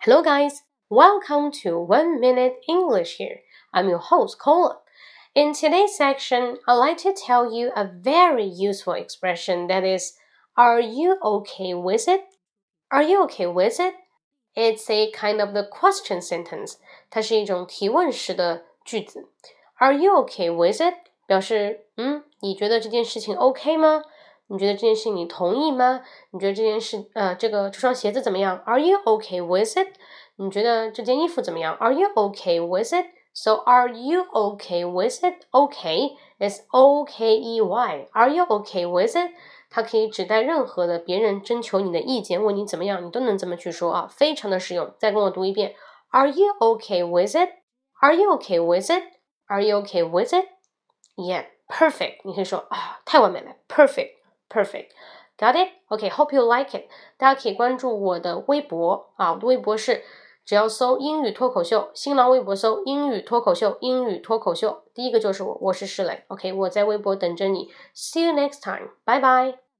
Hello, guys. Welcome to One Minute English here. I'm your host, Cola. In today's section, I'd like to tell you a very useful expression that is, Are you okay with it? Are you okay with it? It's a kind of the question sentence. 它是一种提问式的句子。Are you okay with it? 表示，嗯，你觉得这件事情 OK 吗？ 你觉得这件事你同意吗？你觉得这件事，呃，这个这双鞋子怎么样？Are you okay with it？你觉得这件衣服怎么样？Are you okay with it？So are you okay with it? Okay is O K E Y. Are you okay with it？它可以指代任何的别人征求你的意见，问你怎么样，你都能这么去说啊，非常的实用。再跟我读一遍，Are you okay with it？Are you okay with it？Are you okay with it？Yeah, perfect. 你可以说啊，太完美了，perfect。Perfect, got it? OK, hope you like it. 大家可以关注我的微博啊，我的微博是只要搜英语脱口秀，新浪微博搜英语脱口秀，英语脱口秀，第一个就是我，我是石磊。OK，我在微博等着你。See you next time. Bye bye.